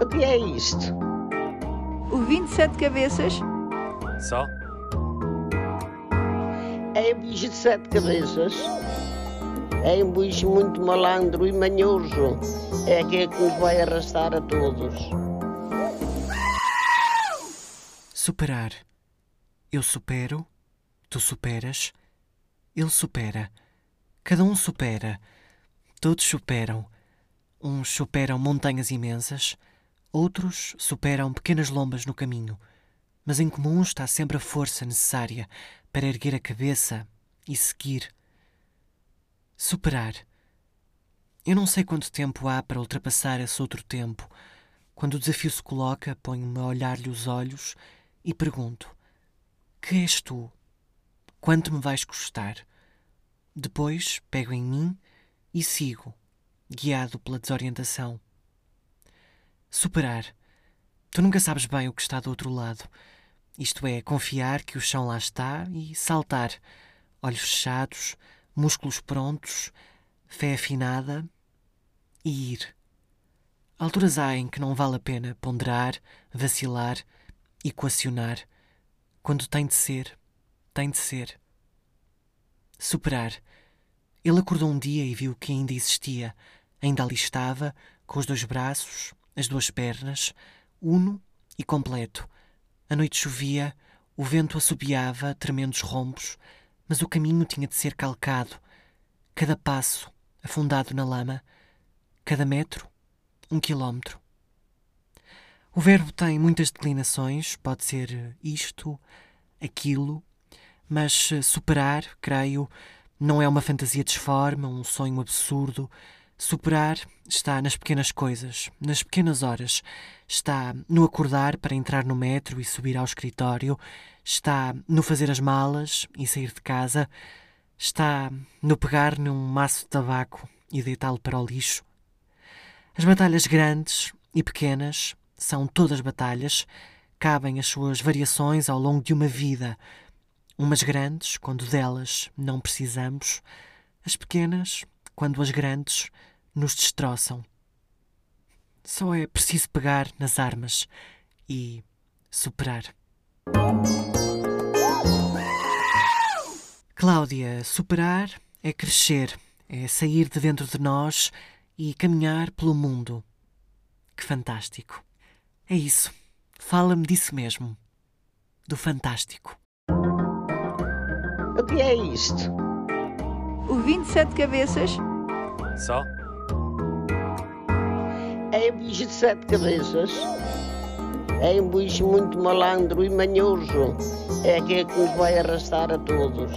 O que é isto? O 27 cabeças Só? É um bicho de sete cabeças. É um bicho muito malandro e manhoso. É aquele que nos vai arrastar a todos. Superar. Eu supero, tu superas, ele supera. Cada um supera. Todos superam. Uns superam montanhas imensas, outros superam pequenas lombas no caminho. Mas em comum está sempre a força necessária para erguer a cabeça e seguir. Superar. Eu não sei quanto tempo há para ultrapassar esse outro tempo. Quando o desafio se coloca, ponho-me a olhar-lhe os olhos e pergunto: Que és tu? Quanto me vais custar? Depois pego em mim e sigo, guiado pela desorientação. Superar. Tu nunca sabes bem o que está do outro lado. Isto é, confiar que o chão lá está e saltar. Olhos fechados, músculos prontos, fé afinada e ir. Alturas há em que não vale a pena ponderar, vacilar, equacionar. Quando tem de ser, tem de ser. Superar. Ele acordou um dia e viu que ainda existia. Ainda ali estava, com os dois braços, as duas pernas, uno e completo. A noite chovia, o vento assobiava, tremendos rompos, mas o caminho tinha de ser calcado. Cada passo, afundado na lama. Cada metro, um quilómetro. O verbo tem muitas declinações, pode ser isto, aquilo, mas superar, creio, não é uma fantasia disforme, um sonho absurdo. Superar está nas pequenas coisas, nas pequenas horas. Está no acordar para entrar no metro e subir ao escritório. Está no fazer as malas e sair de casa. Está no pegar num maço de tabaco e deitá-lo para o lixo. As batalhas grandes e pequenas são todas batalhas, cabem as suas variações ao longo de uma vida. Umas grandes, quando delas não precisamos, as pequenas, quando as grandes nos destroçam. Só é preciso pegar nas armas e superar. Cláudia, superar é crescer, é sair de dentro de nós e caminhar pelo mundo. Que fantástico! É isso. Fala-me disso mesmo. Do fantástico. O que é isto? O 27 cabeças Só? É um bicho de sete cabeças. É um bicho muito malandro e manhoso. É aquele que nos vai arrastar a todos.